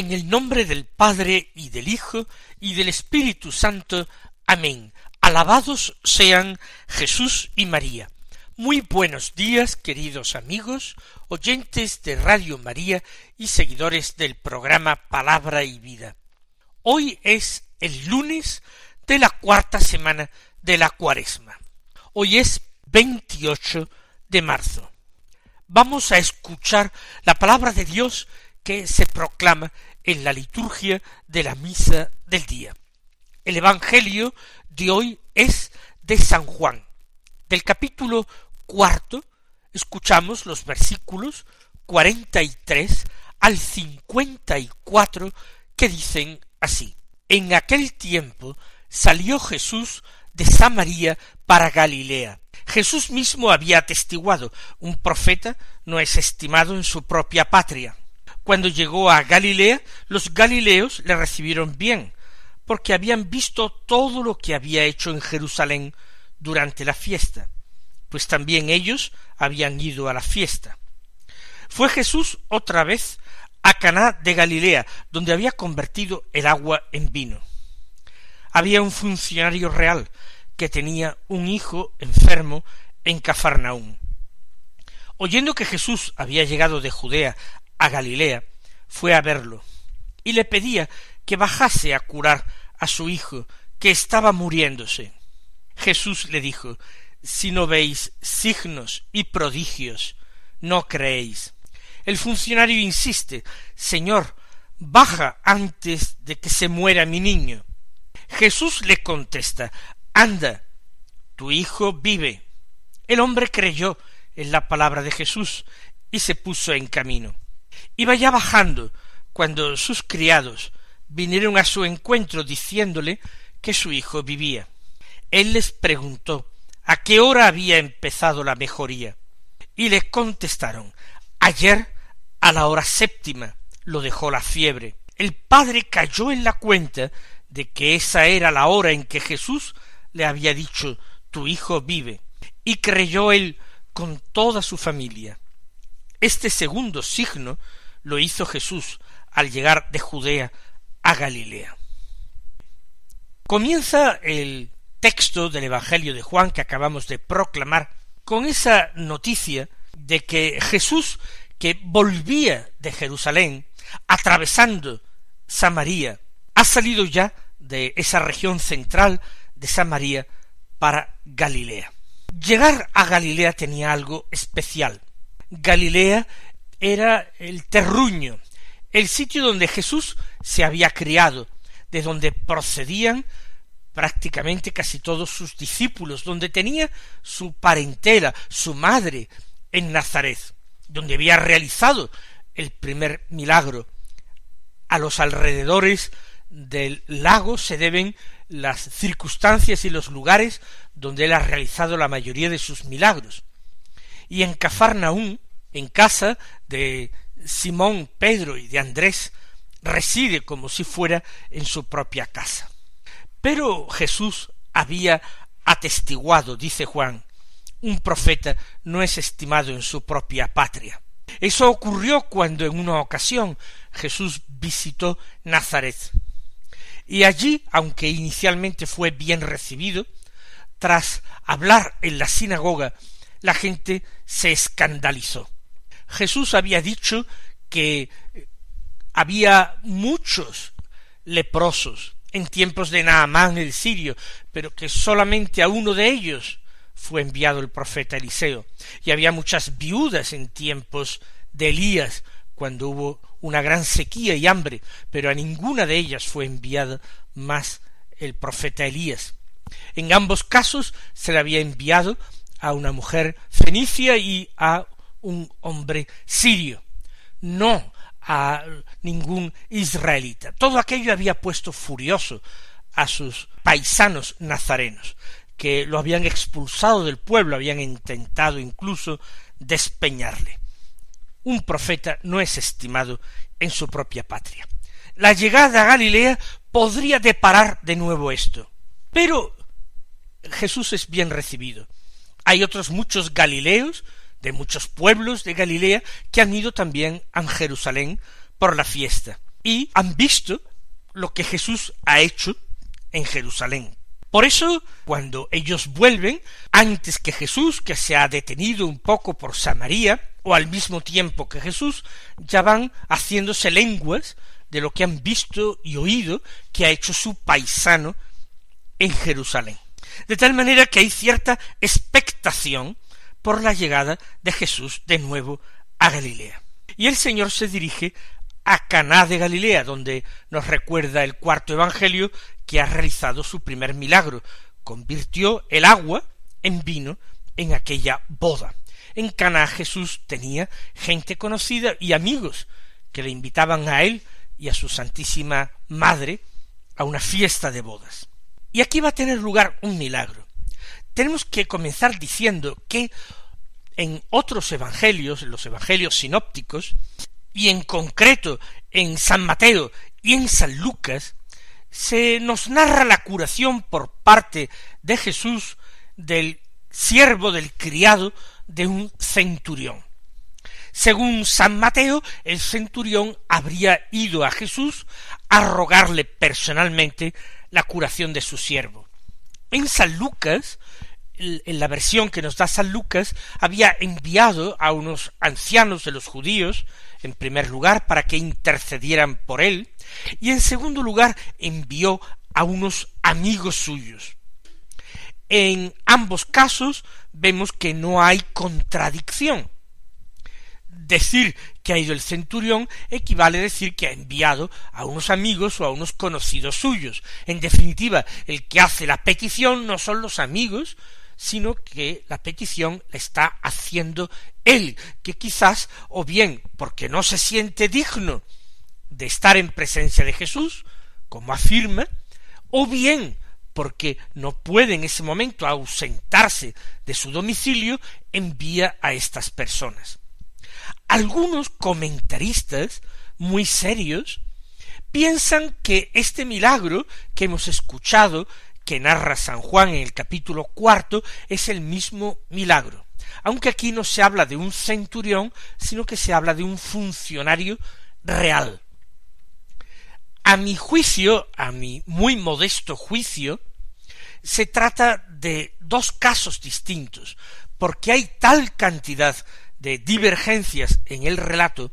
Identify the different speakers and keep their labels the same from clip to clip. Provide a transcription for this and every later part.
Speaker 1: En el nombre del Padre y del Hijo y del Espíritu Santo. Amén. Alabados sean Jesús y María. Muy buenos días, queridos amigos, oyentes de Radio María y seguidores del programa Palabra y Vida. Hoy es el lunes de la cuarta semana de la cuaresma. Hoy es 28 de marzo. Vamos a escuchar la palabra de Dios que se proclama en la liturgia de la misa del día. El Evangelio de hoy es de San Juan. Del capítulo cuarto escuchamos los versículos cuarenta y tres al cincuenta y cuatro que dicen así. En aquel tiempo salió Jesús de Samaria para Galilea. Jesús mismo había atestiguado un profeta no es estimado en su propia patria. Cuando llegó a Galilea, los galileos le recibieron bien, porque habían visto todo lo que había hecho en Jerusalén durante la fiesta, pues también ellos habían ido a la fiesta. Fue Jesús otra vez a Caná de Galilea, donde había convertido el agua en vino. Había un funcionario real que tenía un hijo enfermo en Cafarnaúm. Oyendo que Jesús había llegado de Judea a Galilea, fue a verlo, y le pedía que bajase a curar a su hijo, que estaba muriéndose. Jesús le dijo, Si no veis signos y prodigios, no creéis. El funcionario insiste, Señor, baja antes de que se muera mi niño. Jesús le contesta, Anda, tu hijo vive. El hombre creyó en la palabra de Jesús y se puso en camino. Iba ya bajando cuando sus criados vinieron a su encuentro diciéndole que su hijo vivía. Él les preguntó a qué hora había empezado la mejoría, y le contestaron ayer a la hora séptima lo dejó la fiebre. El padre cayó en la cuenta de que esa era la hora en que Jesús le había dicho tu hijo vive, y creyó él con toda su familia. Este segundo signo lo hizo Jesús al llegar de Judea a Galilea. Comienza el texto del Evangelio de Juan que acabamos de proclamar con esa noticia de que Jesús, que volvía de Jerusalén, atravesando Samaria, ha salido ya de esa región central de Samaria para Galilea. Llegar a Galilea tenía algo especial. Galilea era el terruño, el sitio donde Jesús se había criado, de donde procedían prácticamente casi todos sus discípulos, donde tenía su parentela, su madre en Nazaret, donde había realizado el primer milagro. A los alrededores del lago se deben las circunstancias y los lugares donde él ha realizado la mayoría de sus milagros y en Cafarnaún, en casa de Simón, Pedro y de Andrés, reside como si fuera en su propia casa. Pero Jesús había atestiguado, dice Juan, un profeta no es estimado en su propia patria. Eso ocurrió cuando en una ocasión Jesús visitó Nazaret. Y allí, aunque inicialmente fue bien recibido, tras hablar en la sinagoga la gente se escandalizó. Jesús había dicho que había muchos leprosos en tiempos de Naamán el sirio, pero que solamente a uno de ellos fue enviado el profeta Eliseo, y había muchas viudas en tiempos de Elías, cuando hubo una gran sequía y hambre, pero a ninguna de ellas fue enviado más el profeta Elías. En ambos casos se le había enviado a una mujer fenicia y a un hombre sirio, no a ningún israelita. Todo aquello había puesto furioso a sus paisanos nazarenos, que lo habían expulsado del pueblo, habían intentado incluso despeñarle. Un profeta no es estimado en su propia patria. La llegada a Galilea podría deparar de nuevo esto. Pero Jesús es bien recibido. Hay otros muchos galileos, de muchos pueblos de Galilea, que han ido también a Jerusalén por la fiesta y han visto lo que Jesús ha hecho en Jerusalén. Por eso, cuando ellos vuelven, antes que Jesús, que se ha detenido un poco por Samaria, o al mismo tiempo que Jesús, ya van haciéndose lenguas de lo que han visto y oído que ha hecho su paisano en Jerusalén. De tal manera que hay cierta expectación por la llegada de Jesús de nuevo a Galilea. Y el Señor se dirige a Caná de Galilea, donde nos recuerda el cuarto evangelio que ha realizado su primer milagro, convirtió el agua en vino en aquella boda. En Caná Jesús tenía gente conocida y amigos que le invitaban a él y a su Santísima Madre a una fiesta de bodas. Y aquí va a tener lugar un milagro. Tenemos que comenzar diciendo que en otros evangelios, los evangelios sinópticos, y en concreto en San Mateo y en San Lucas, se nos narra la curación por parte de Jesús del siervo, del criado de un centurión. Según San Mateo, el centurión habría ido a Jesús a rogarle personalmente la curación de su siervo. En San Lucas, en la versión que nos da San Lucas, había enviado a unos ancianos de los judíos, en primer lugar, para que intercedieran por él, y en segundo lugar envió a unos amigos suyos. En ambos casos vemos que no hay contradicción. Decir que ha ido el centurión equivale a decir que ha enviado a unos amigos o a unos conocidos suyos. En definitiva, el que hace la petición no son los amigos, sino que la petición la está haciendo él, que quizás, o bien porque no se siente digno de estar en presencia de Jesús, como afirma, o bien porque no puede en ese momento ausentarse de su domicilio, envía a estas personas. Algunos comentaristas muy serios piensan que este milagro que hemos escuchado que narra San Juan en el capítulo cuarto es el mismo milagro, aunque aquí no se habla de un centurión, sino que se habla de un funcionario real. A mi juicio, a mi muy modesto juicio, se trata de dos casos distintos, porque hay tal cantidad de divergencias en el relato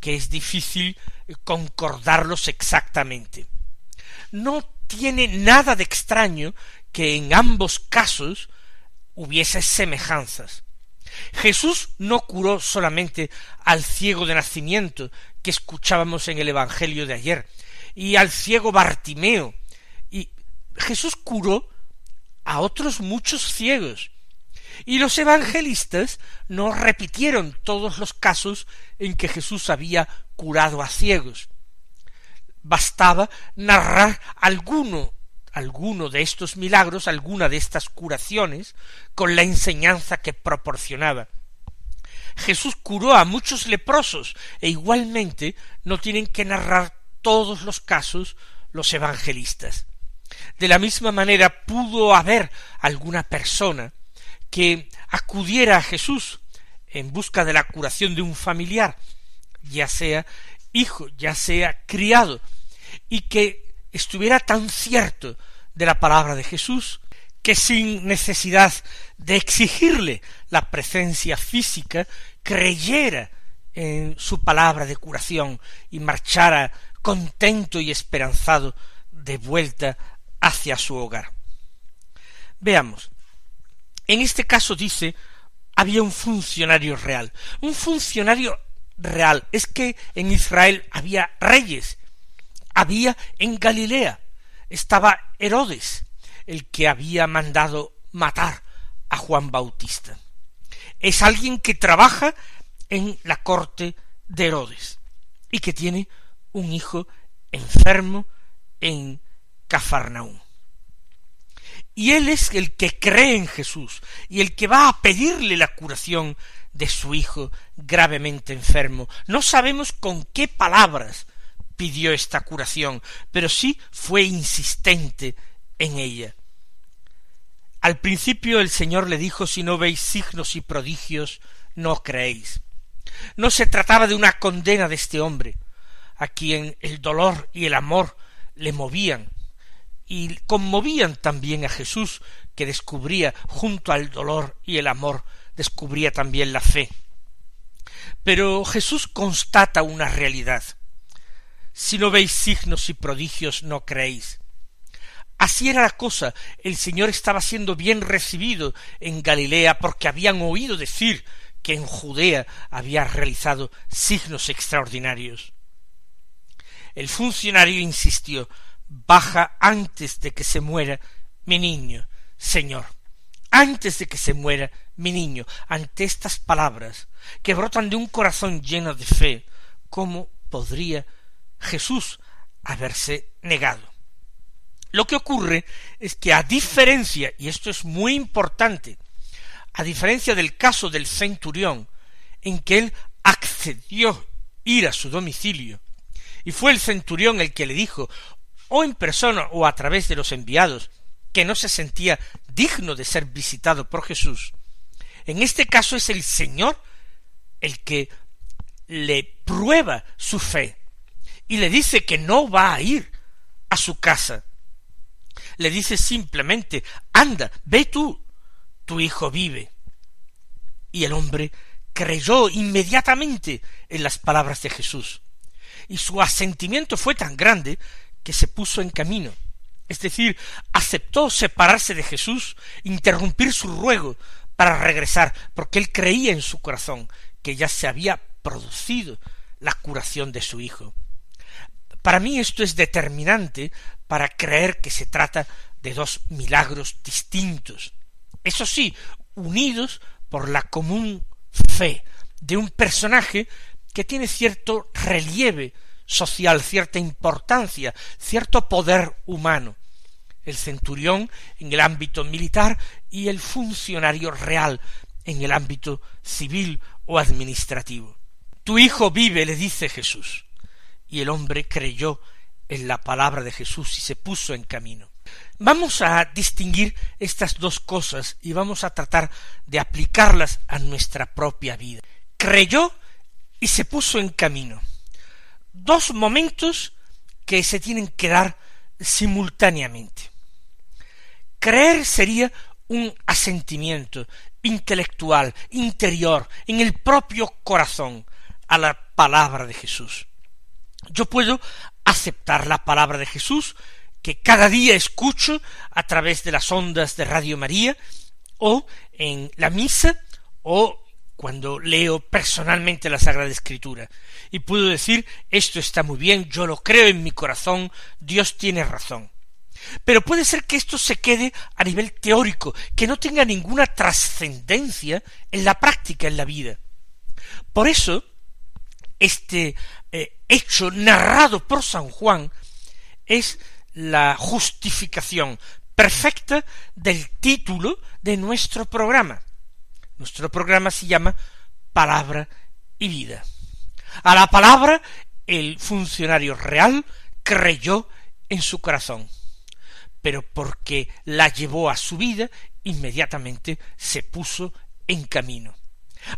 Speaker 1: que es difícil concordarlos exactamente. No tiene nada de extraño que en ambos casos hubiese semejanzas. Jesús no curó solamente al ciego de nacimiento que escuchábamos en el Evangelio de ayer, y al ciego Bartimeo, y Jesús curó a otros muchos ciegos. Y los evangelistas no repitieron todos los casos en que Jesús había curado a ciegos. Bastaba narrar alguno alguno de estos milagros, alguna de estas curaciones, con la enseñanza que proporcionaba. Jesús curó a muchos leprosos, e igualmente no tienen que narrar todos los casos los evangelistas. De la misma manera pudo haber alguna persona que acudiera a Jesús en busca de la curación de un familiar, ya sea hijo, ya sea criado, y que estuviera tan cierto de la palabra de Jesús que sin necesidad de exigirle la presencia física, creyera en su palabra de curación y marchara contento y esperanzado de vuelta hacia su hogar. Veamos. En este caso dice había un funcionario real. Un funcionario real es que en Israel había reyes. Había en Galilea. Estaba Herodes, el que había mandado matar a Juan Bautista. Es alguien que trabaja en la corte de Herodes y que tiene un hijo enfermo en Cafarnaún. Y él es el que cree en Jesús y el que va a pedirle la curación de su hijo gravemente enfermo. No sabemos con qué palabras pidió esta curación, pero sí fue insistente en ella. Al principio el Señor le dijo si no veis signos y prodigios, no creéis. No se trataba de una condena de este hombre, a quien el dolor y el amor le movían, y conmovían también a Jesús, que descubría junto al dolor y el amor, descubría también la fe. Pero Jesús constata una realidad. Si no veis signos y prodigios, no creéis. Así era la cosa. El Señor estaba siendo bien recibido en Galilea porque habían oído decir que en Judea había realizado signos extraordinarios. El funcionario insistió baja antes de que se muera mi niño, Señor, antes de que se muera mi niño, ante estas palabras que brotan de un corazón lleno de fe, ¿cómo podría Jesús haberse negado? Lo que ocurre es que a diferencia, y esto es muy importante, a diferencia del caso del centurión, en que él accedió ir a su domicilio, y fue el centurión el que le dijo, o en persona o a través de los enviados, que no se sentía digno de ser visitado por Jesús, en este caso es el Señor el que le prueba su fe y le dice que no va a ir a su casa. Le dice simplemente, anda, ve tú, tu hijo vive. Y el hombre creyó inmediatamente en las palabras de Jesús. Y su asentimiento fue tan grande que se puso en camino, es decir, aceptó separarse de Jesús, interrumpir su ruego para regresar, porque él creía en su corazón que ya se había producido la curación de su hijo. Para mí esto es determinante para creer que se trata de dos milagros distintos, eso sí, unidos por la común fe de un personaje que tiene cierto relieve social, cierta importancia, cierto poder humano. El centurión en el ámbito militar y el funcionario real en el ámbito civil o administrativo. Tu hijo vive, le dice Jesús. Y el hombre creyó en la palabra de Jesús y se puso en camino. Vamos a distinguir estas dos cosas y vamos a tratar de aplicarlas a nuestra propia vida. Creyó y se puso en camino dos momentos que se tienen que dar simultáneamente. Creer sería un asentimiento intelectual, interior, en el propio corazón a la palabra de Jesús. Yo puedo aceptar la palabra de Jesús que cada día escucho a través de las ondas de Radio María o en la misa o cuando leo personalmente la Sagrada Escritura y puedo decir esto está muy bien, yo lo creo en mi corazón, Dios tiene razón. Pero puede ser que esto se quede a nivel teórico, que no tenga ninguna trascendencia en la práctica, en la vida. Por eso, este eh, hecho narrado por San Juan es la justificación perfecta del título de nuestro programa. Nuestro programa se llama Palabra y Vida. A la palabra el funcionario real creyó en su corazón, pero porque la llevó a su vida, inmediatamente se puso en camino.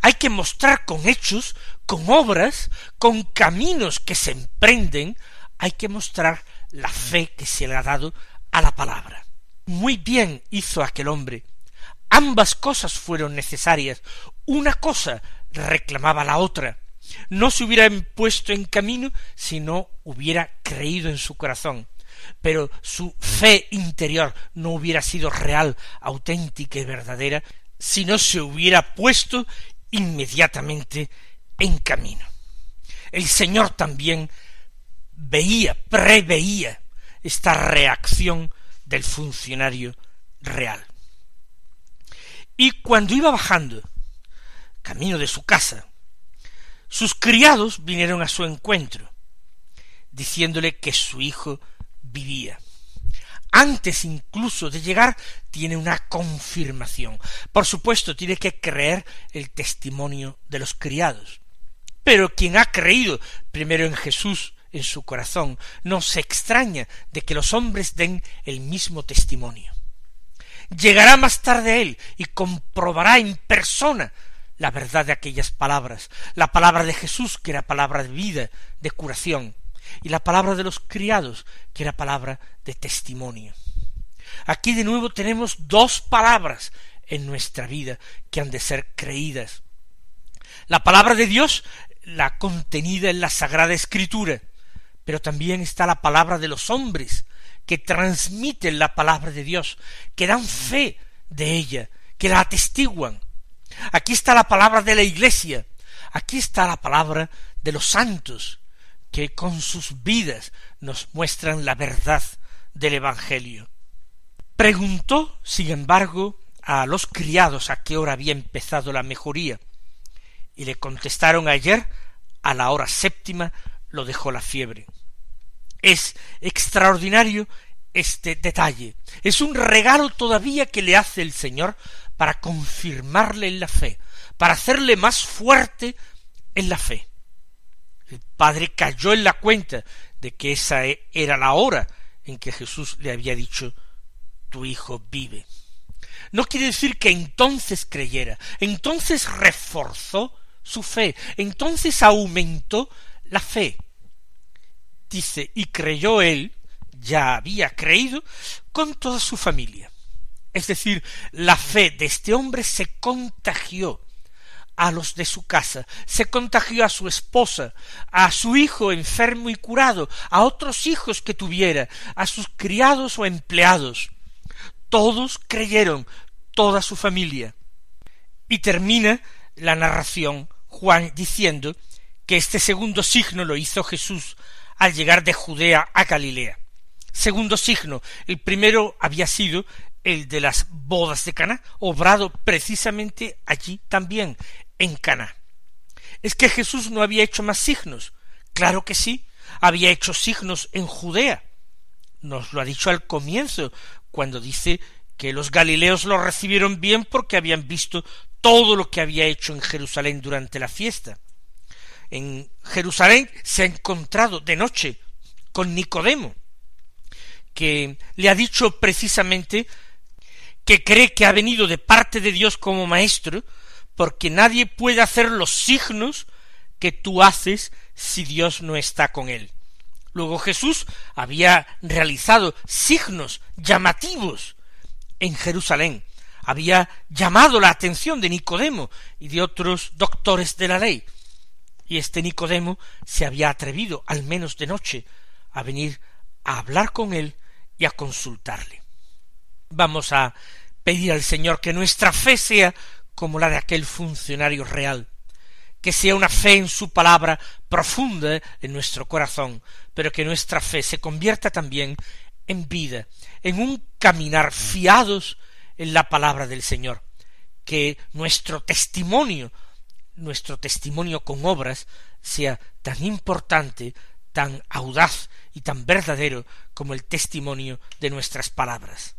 Speaker 1: Hay que mostrar con hechos, con obras, con caminos que se emprenden, hay que mostrar la fe que se le ha dado a la palabra. Muy bien hizo aquel hombre Ambas cosas fueron necesarias. Una cosa reclamaba la otra. No se hubiera puesto en camino si no hubiera creído en su corazón. Pero su fe interior no hubiera sido real, auténtica y verdadera si no se hubiera puesto inmediatamente en camino. El Señor también veía, preveía esta reacción del funcionario real. Y cuando iba bajando, camino de su casa, sus criados vinieron a su encuentro, diciéndole que su hijo vivía. antes incluso de llegar, tiene una confirmación. Por supuesto, tiene que creer el testimonio de los criados. Pero quien ha creído primero en Jesús en su corazón no se extraña de que los hombres den el mismo testimonio. Llegará más tarde él y comprobará en persona la verdad de aquellas palabras, la palabra de Jesús, que era palabra de vida, de curación, y la palabra de los criados, que era palabra de testimonio. Aquí de nuevo tenemos dos palabras en nuestra vida que han de ser creídas. La palabra de Dios, la contenida en la Sagrada Escritura, pero también está la palabra de los hombres, que transmiten la palabra de Dios, que dan fe de ella, que la atestiguan. Aquí está la palabra de la Iglesia, aquí está la palabra de los santos, que con sus vidas nos muestran la verdad del Evangelio. Preguntó, sin embargo, a los criados a qué hora había empezado la mejoría, y le contestaron ayer a la hora séptima lo dejó la fiebre. Es extraordinario este detalle. Es un regalo todavía que le hace el Señor para confirmarle en la fe, para hacerle más fuerte en la fe. El padre cayó en la cuenta de que esa e, era la hora en que Jesús le había dicho tu hijo vive. No quiere decir que entonces creyera, entonces reforzó su fe, entonces aumentó la fe. Dice, y creyó él, ya había creído, con toda su familia. Es decir, la fe de este hombre se contagió a los de su casa, se contagió a su esposa, a su hijo enfermo y curado, a otros hijos que tuviera, a sus criados o empleados. Todos creyeron, toda su familia. Y termina la narración Juan diciendo que este segundo signo lo hizo Jesús al llegar de Judea a Galilea. Segundo signo, el primero había sido el de las bodas de Cana, obrado precisamente allí también, en Cana. Es que Jesús no había hecho más signos. Claro que sí, había hecho signos en Judea. Nos lo ha dicho al comienzo, cuando dice que los galileos lo recibieron bien porque habían visto todo lo que había hecho en Jerusalén durante la fiesta. En Jerusalén se ha encontrado de noche con Nicodemo, que le ha dicho precisamente que cree que ha venido de parte de Dios como maestro, porque nadie puede hacer los signos que tú haces si Dios no está con él. Luego Jesús había realizado signos llamativos en Jerusalén, había llamado la atención de Nicodemo y de otros doctores de la ley, y este Nicodemo se había atrevido, al menos de noche, a venir a hablar con él y a consultarle. Vamos a pedir al Señor que nuestra fe sea como la de aquel funcionario real, que sea una fe en su palabra profunda en nuestro corazón, pero que nuestra fe se convierta también en vida, en un caminar fiados en la palabra del Señor, que nuestro testimonio, nuestro testimonio con obras, sea tan importante, tan audaz y tan verdadero como el testimonio de nuestras palabras.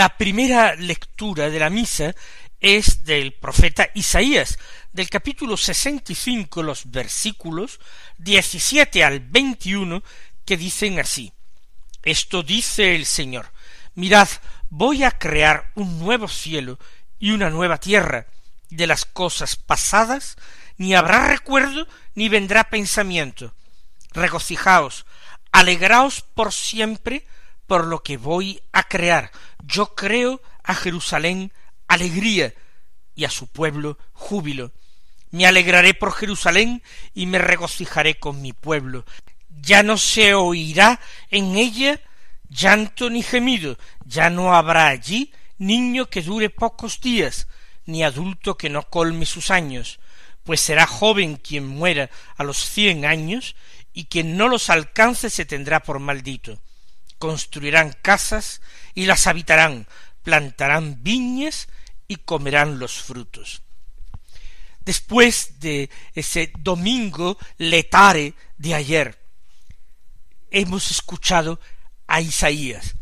Speaker 1: La primera lectura de la misa es del profeta Isaías, del capítulo 65, los versículos 17 al 21, que dicen así. Esto dice el Señor. Mirad, voy a crear un nuevo cielo y una nueva tierra. De las cosas pasadas ni habrá recuerdo ni vendrá pensamiento. Regocijaos, alegraos por siempre por lo que voy a crear. Yo creo a Jerusalén alegría y a su pueblo júbilo. Me alegraré por Jerusalén y me regocijaré con mi pueblo. Ya no se oirá en ella llanto ni gemido, ya no habrá allí niño que dure pocos días, ni adulto que no colme sus años, pues será joven quien muera a los cien años, y quien no los alcance se tendrá por maldito. Construirán casas y las habitarán, plantarán viñas y comerán los frutos. Después de ese domingo letare de ayer, hemos escuchado a Isaías.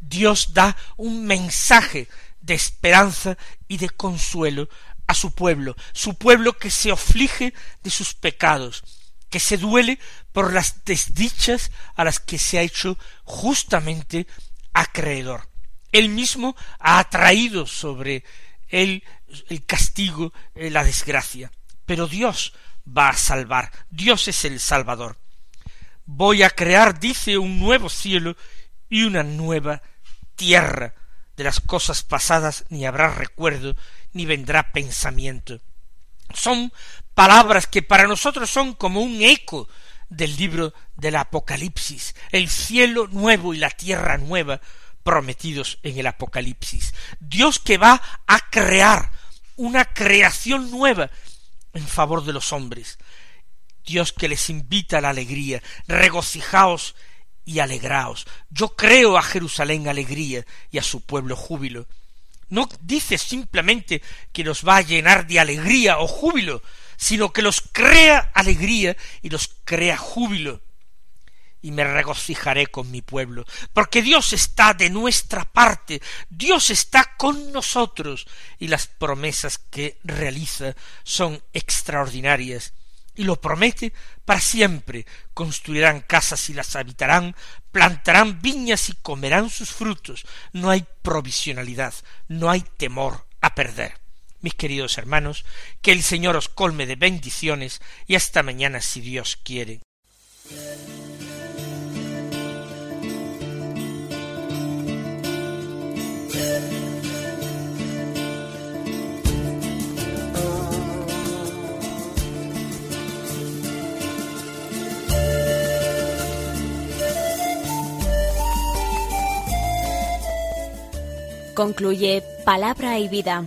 Speaker 1: Dios da un mensaje de esperanza y de consuelo a su pueblo, su pueblo que se aflige de sus pecados, que se duele por las desdichas a las que se ha hecho justamente acreedor. Él mismo ha traído sobre el, el castigo, eh, la desgracia. Pero Dios va a salvar, Dios es el Salvador. Voy a crear, dice, un nuevo cielo y una nueva tierra. De las cosas pasadas ni habrá recuerdo, ni vendrá pensamiento. Son palabras que para nosotros son como un eco del libro del Apocalipsis, el cielo nuevo y la tierra nueva, prometidos en el Apocalipsis. Dios que va a crear una creación nueva en favor de los hombres. Dios que les invita a la alegría, regocijaos y alegraos. Yo creo a Jerusalén alegría y a su pueblo júbilo. No dice simplemente que nos va a llenar de alegría o júbilo, sino que los crea alegría y los crea júbilo. Y me regocijaré con mi pueblo, porque Dios está de nuestra parte, Dios está con nosotros, y las promesas que realiza son extraordinarias, y lo promete para siempre, construirán casas y las habitarán, plantarán viñas y comerán sus frutos, no hay provisionalidad, no hay temor a perder. Mis queridos hermanos, que el Señor os colme de bendiciones y hasta mañana si Dios quiere.
Speaker 2: Concluye Palabra y Vida,